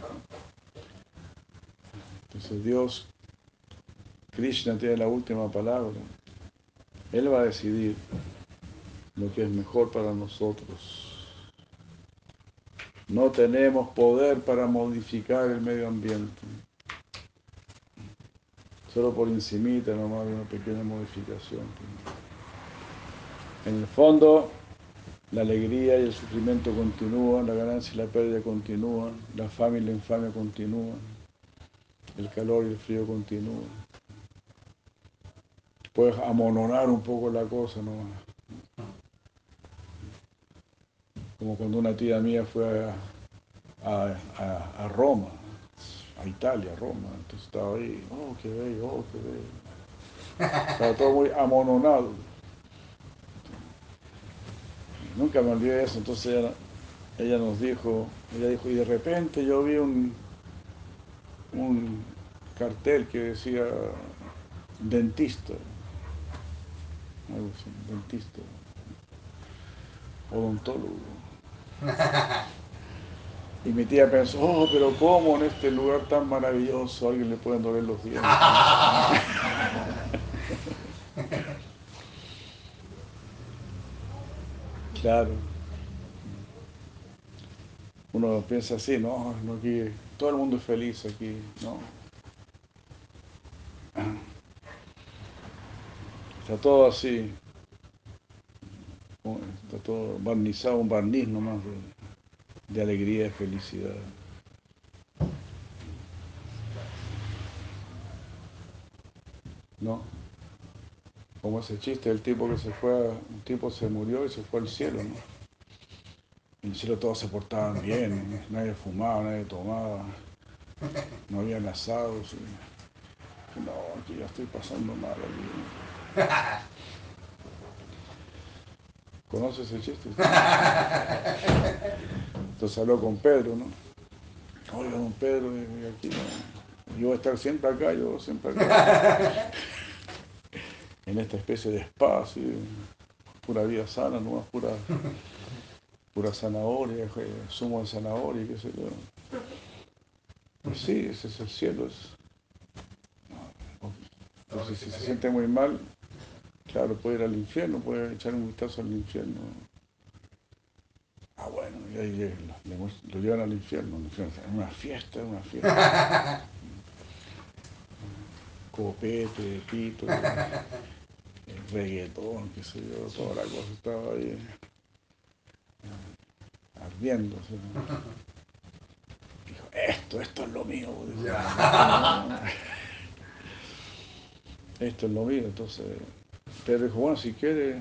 Entonces Dios, Krishna tiene la última palabra. Él va a decidir lo que es mejor para nosotros. No tenemos poder para modificar el medio ambiente solo por encimita nomás una pequeña modificación. En el fondo, la alegría y el sufrimiento continúan, la ganancia y la pérdida continúan, la fama y la infamia continúan, el calor y el frío continúan. Puedes amononar un poco la cosa, ¿no? Como cuando una tía mía fue a Roma a Italia, Roma. Entonces estaba ahí, oh, qué bello, oh, qué bello. Estaba todo muy amononado. Nunca me olvidé de eso, entonces ella, nos dijo, ella dijo, y de repente yo vi un, un cartel que decía dentista, algo así, dentista, odontólogo. Y mi tía pensó, oh, pero ¿cómo en este lugar tan maravilloso a alguien le pueden doler los dientes? claro. Uno piensa así, no, no aquí, todo el mundo es feliz aquí, ¿no? Está todo así, está todo barnizado, un barniz nomás de alegría y felicidad. ¿No? Como ese chiste del tipo que se fue, un tipo se murió y se fue al cielo, ¿no? En el cielo todos se portaban bien, nadie fumaba, nadie tomaba, no había asados. no, aquí ya estoy pasando mal aquí. ¿Conoces ese chiste? Entonces habló con Pedro, ¿no? Oiga, don Pedro, y aquí no. Yo voy a estar siempre acá, yo siempre acá. en esta especie de espacio, pura vida sana, no pura, pura zanahoria, eh, zumo de zanahoria, qué sé yo. Pues sí, ese es el cielo. Es... Entonces, si se siente muy mal, claro, puede ir al infierno, puede echar un vistazo al infierno. Ah, bueno, y ahí lo, lo llevan al infierno, es una fiesta, es una fiesta. Copete, pito, el reggaetón, qué sé yo, toda la cosa estaba ahí eh, ¿no? Dijo, esto, esto es lo mío. Esto es lo mío, entonces Pedro dijo, bueno, si quiere,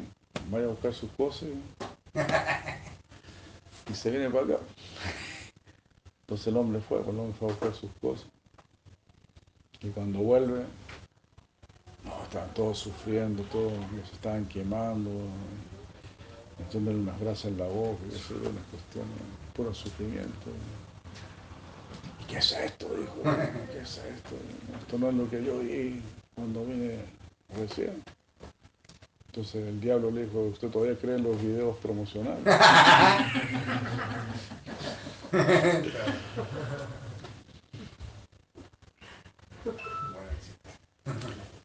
vaya a buscar sus cosas y se viene para acá. Entonces el hombre fue, el hombre fue a buscar sus cosas. Y cuando vuelve, no, estaban todos sufriendo, todos se estaban quemando, metiéndole unas brasas en la boca, y eso era una cuestión, puro sufrimiento. ¿Y qué es esto? Dijo, ¿qué es esto? Esto no es lo que yo vi cuando vine recién. Entonces el diablo le dijo, ¿usted todavía cree en los videos promocionales?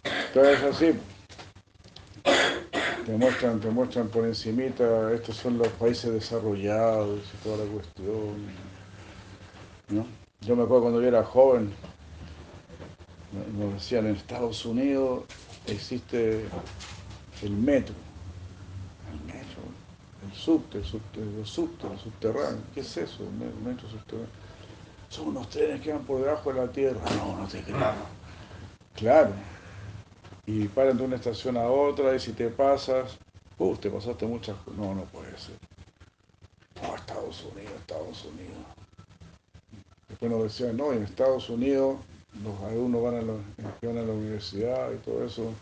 Entonces así, te muestran, te muestran por encimita, estos son los países desarrollados y toda la cuestión. ¿no? Yo me acuerdo cuando yo era joven, nos- decían en Estados Unidos existe el metro, el metro, el subte, el subte, el subte, el subterráneo. ¿Qué es eso? El me- metro subterráneo. Son unos trenes que van por debajo de la tierra. No, no te creo. Claro. Y paran de una estación a otra y si te pasas, uh, te pasaste muchas cosas. No, no puede ser. No, Estados Unidos, Estados Unidos. Después nos decían, no, en Estados Unidos los alumnos van a la, van a la universidad y todo eso,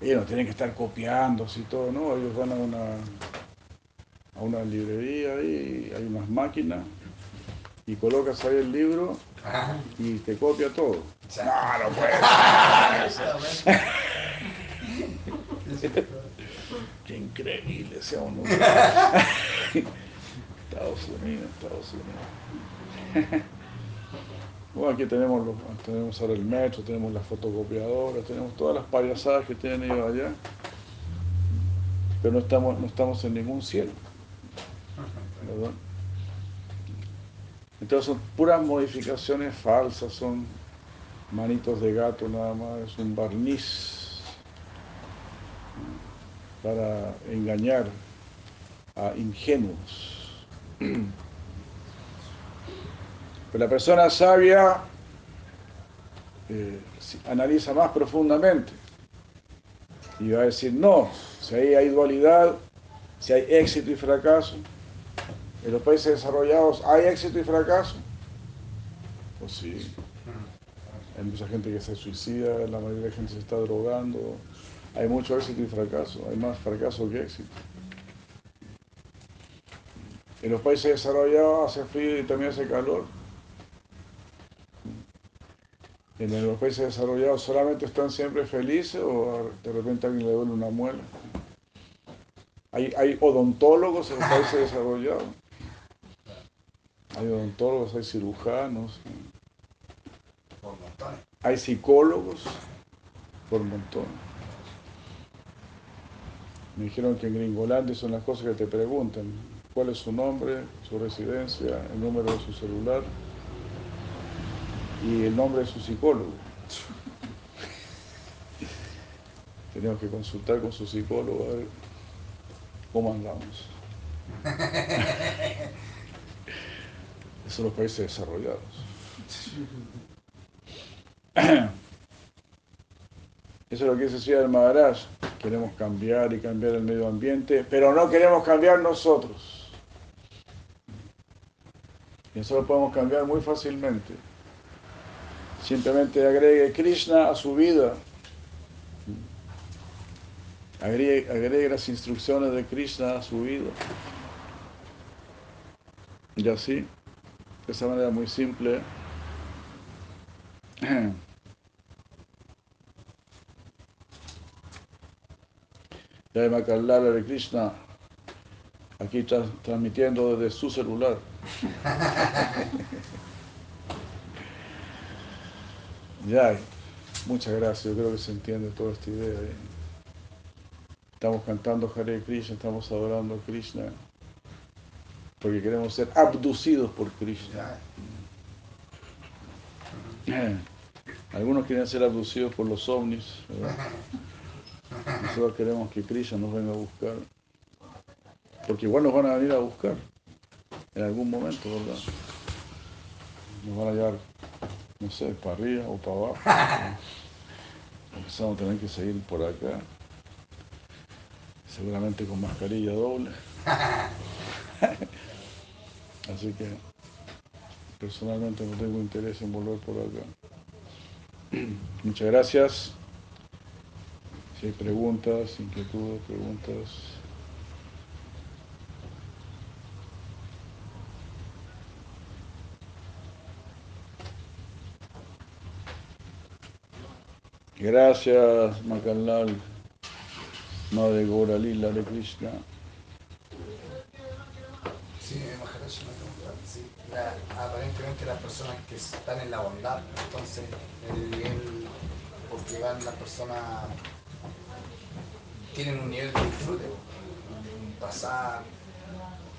ellos no tienen que estar copiando y todo, ¿no? Ellos van a una, a una librería ahí, hay unas máquinas, y colocas ahí el libro y te copia todo. No, no puede. Qué increíble sea uno. Estados Unidos, Estados Unidos. Bueno, aquí tenemos, tenemos ahora el metro, tenemos las fotocopiadoras, tenemos todas las payasadas que tienen ellos allá, pero no estamos, no estamos en ningún cielo. Entonces son puras modificaciones falsas, son manitos de gato nada más, es un barniz para engañar a ingenuos. La persona sabia eh, analiza más profundamente y va a decir, no, si ahí hay dualidad, si hay éxito y fracaso, en los países desarrollados hay éxito y fracaso. Pues sí, hay mucha gente que se suicida, la mayoría de la gente se está drogando, hay mucho éxito y fracaso, hay más fracaso que éxito. En los países desarrollados hace frío y también hace calor. En los países desarrollados solamente están siempre felices o de repente a alguien le duele una muela. Hay, odontólogos en los países desarrollados. Hay odontólogos, hay cirujanos, hay psicólogos por montón. Me dijeron que en Gringolandia son las cosas que te preguntan. ¿Cuál es su nombre, su residencia, el número de su celular y el nombre de su psicólogo? Tenemos que consultar con su psicólogo a ver cómo andamos. Esos son los países desarrollados. Eso es lo que dice Ciudad del queremos cambiar y cambiar el medio ambiente, pero no queremos cambiar nosotros. Y eso lo podemos cambiar muy fácilmente. Simplemente agregue Krishna a su vida. Agregue, las instrucciones de Krishna a su vida. Y así, de esa manera muy simple, Jai Makalala de Krishna, aquí tra- transmitiendo desde su celular. Jai, muchas gracias, yo creo que se entiende toda esta idea. ¿eh? Estamos cantando Hare Krishna, estamos adorando a Krishna, porque queremos ser abducidos por Krishna. Algunos quieren ser abducidos por los ovnis, ¿verdad? Nosotros queremos que Krishna nos venga a buscar. Porque igual nos van a venir a buscar en algún momento, ¿verdad? Nos van a llevar, no sé, para arriba o para abajo. Empezamos a tener que seguir por acá. Seguramente con mascarilla doble. Así que personalmente no tengo interés en volver por acá. Muchas gracias. Si hay preguntas, inquietudes, preguntas. Gracias, Makalal, Madre Gora Lila de Krishna. Sí, Maharaj me pregunta, sí, aparentemente las personas que están en la bondad, entonces el nivel, porque van las personas, tienen un nivel de disfrute, un pasar,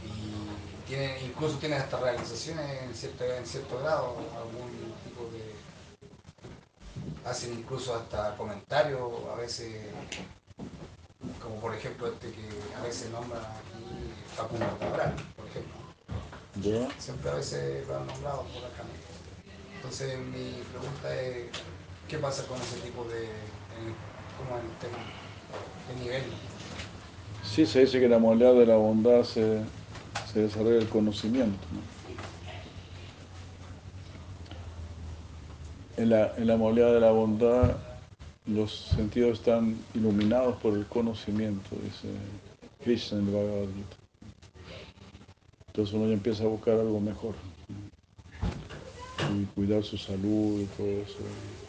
y tienen, incluso tienen hasta realizaciones en cierto, grado, algún hacen incluso hasta comentarios a veces, como por ejemplo este que a veces nombra aquí Facundo Cabral, por ejemplo. ¿Ya? Siempre a veces lo han nombrado por acá. Entonces mi pregunta es, ¿qué pasa con ese tipo de, en- como en el tema, de nivel? Sí, se dice que la modalidad de la bondad se, se desarrolla el conocimiento. ¿no? En, la, en la modalidad de la bondad los sentidos están iluminados por el conocimiento, dice Krishna en el Bhagavad Gita. Entonces uno ya empieza a buscar algo mejor. Y cuidar su salud y todo eso,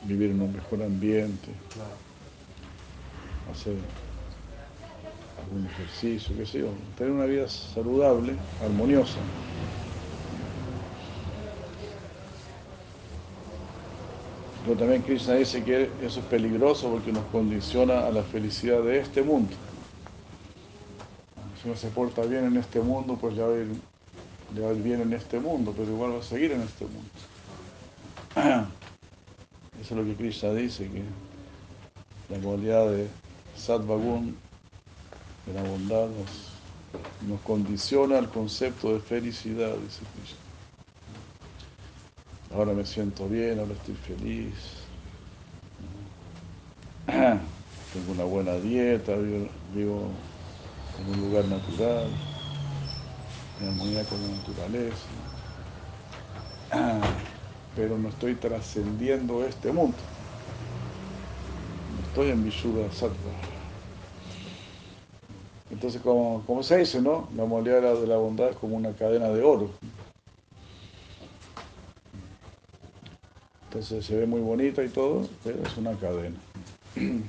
vivir en un mejor ambiente, hacer algún ejercicio, qué sé yo, tener una vida saludable, armoniosa. Pero también Krishna dice que eso es peligroso porque nos condiciona a la felicidad de este mundo. Si uno se porta bien en este mundo, pues le va a ir, bien en este mundo, pero igual va a seguir en este mundo. Eso es lo que Krishna dice, que la modalidad de Sattvagun, de la bondad, nos, nos condiciona al concepto de felicidad, dice Krishna. Ahora me siento bien, ahora estoy feliz. Tengo una buena dieta, vivo, en un lugar natural, en armonía con la naturaleza. Pero no estoy trascendiendo este mundo. No estoy en Vishuddha Sattva. Entonces, como, como se dice, ¿no? La la- de la bondad es como una cadena de oro. Entonces se ve muy bonita y todo, pero es una cadena.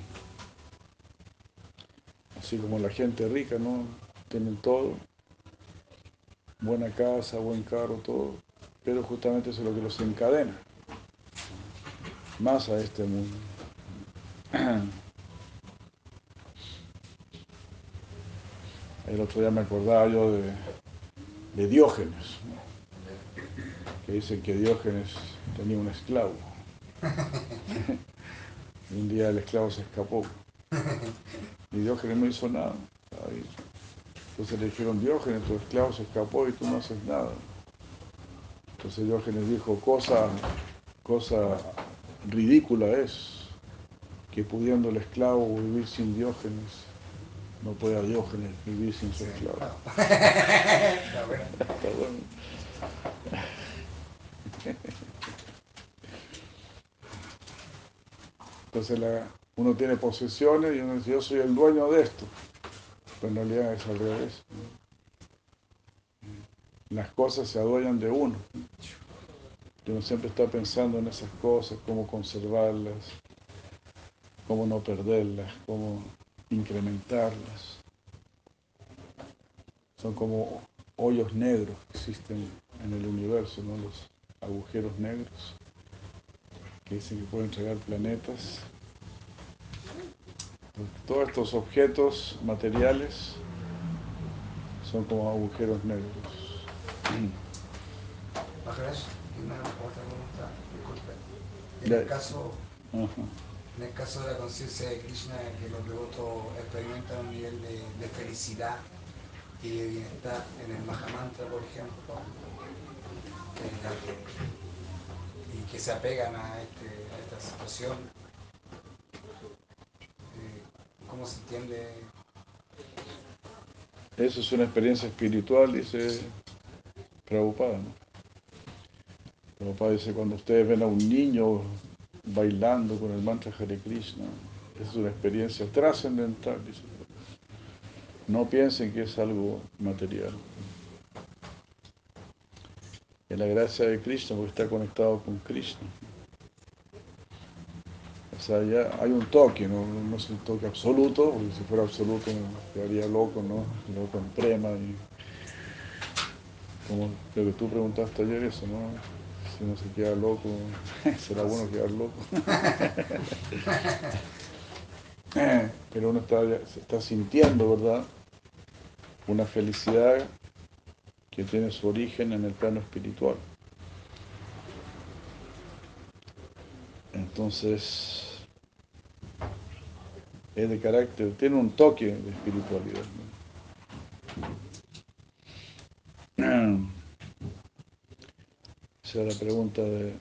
Así como la gente rica, ¿no? Tienen todo, buena casa, buen carro, todo, pero justamente eso es lo que los encadena más a este mundo. El otro día me acordaba yo de, Diógenes, que dicen que Diógenes tenía un esclavo. Y un día el esclavo se escapó. Y Diógenes no hizo nada. Ahí. Entonces le dijeron, Diógenes, tu esclavo se escapó y tú no haces nada. Entonces Diógenes dijo, cosa, cosa ridícula es que pudiendo el esclavo vivir sin Diógenes, no puede a Diógenes vivir sin su esclavo. claro. Está bueno. Está bueno. Entonces la- uno tiene posesiones y uno dice, yo soy el dueño de esto. Pero en realidad es al revés. Las cosas se adueñan de uno. Y uno siempre está pensando en esas cosas, cómo conservarlas, cómo no perderlas, cómo incrementarlas. Son como hoyos negros que existen en el universo, ¿no? los agujeros negros, que dicen que pueden tragar planetas. Todos estos objetos materiales son como agujeros negros. Una otra pregunta, disculpe. En el caso, Ajá. en el caso de la conciencia de Krishna, que los devotos experimentan un nivel de, de felicidad y de bienestar en el Mahamantra, por ejemplo, en la y que se apegan a, este, esta situación, eh, ¿cómo se entiende? Eso es una experiencia espiritual, dice Prabhupada. ¿no? Prabhupada dice, cuando ustedes ven a un niño bailando con el mantra Hare Krishna, es una experiencia trascendental, dice. No piensen que es algo material. Es la gracia de Krishna porque está conectado con Krishna. O sea, ya hay un toque, no, no es un toque absoluto, porque si fuera absoluto me quedaría loco, ¿no? Loco en prema y como lo que tú preguntaste ayer eso, ¿no? Si uno se queda loco, será bueno quedar loco. Pero uno está, se está sintiendo, ¿verdad? Una felicidad que tiene su origen en el plano espiritual. Entonces, es de carácter, tiene un toque de espiritualidad. ¿no? Esa es la pregunta de,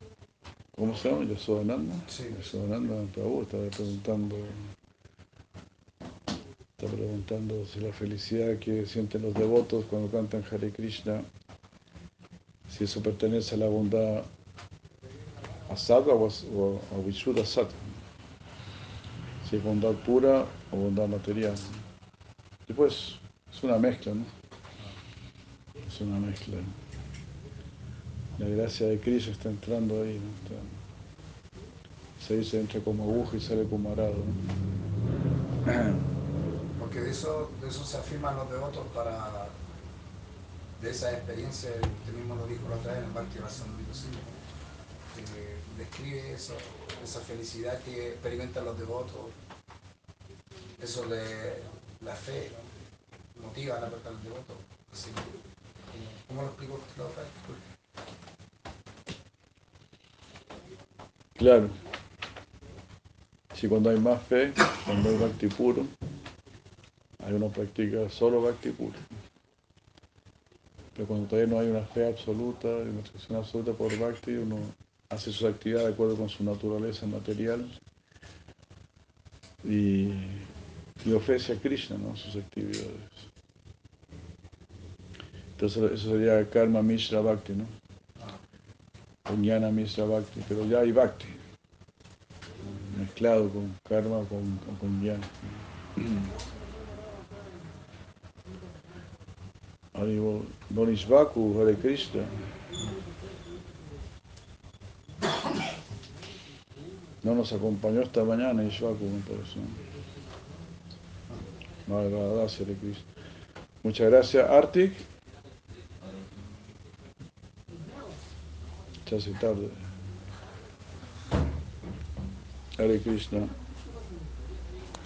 ¿cómo se llama? Yasodananda. Sí. Yasodananda Prabhu estaba preguntando, si la felicidad que sienten los devotos cuando cantan Hare Krishna, si eso pertenece a la bondad asada o, a Vishuddha Sattva. Si es bondad pura o bondad material. Y pues es una mezcla, ¿no? Es una mezcla. La gracia de Krishna está entrando ahí, ¿no? Está- se dice entra como aguja y sale como arado. Porque de eso, de eso se afirman los devotos para de esa experiencia, usted mismo lo dijo la otra vez en el Bhakti Rasamrita Sindhu, que describe eso, esa felicidad que experimentan los devotos, eso de la fe, motiva a la verdad al devoto. Así, ¿cómo- ¿Cómo lo explico usted la otra vez? Claro. Si cuando hay más fe, cuando hay bhakti puro, uno practica solo bhakti puro. Pero cuando todavía no hay una fe absoluta, una atracción absoluta por bhakti, uno hace sus actividades de acuerdo con su naturaleza material y, y ofrece a Krishna ¿no? sus actividades. Entonces eso sería karma mishra bhakti, ¿no? Jnana mishra bhakti, pero ya hay bhakti mezclado con karma con, con, con jnana. Haribol. Don Ishvaku, Hare Krishna. No nos acompañó esta mañana Ishvaku, me parece. Hare Krishna. Muchas gracias, Artik. Ya se tarde. Hare Krishna.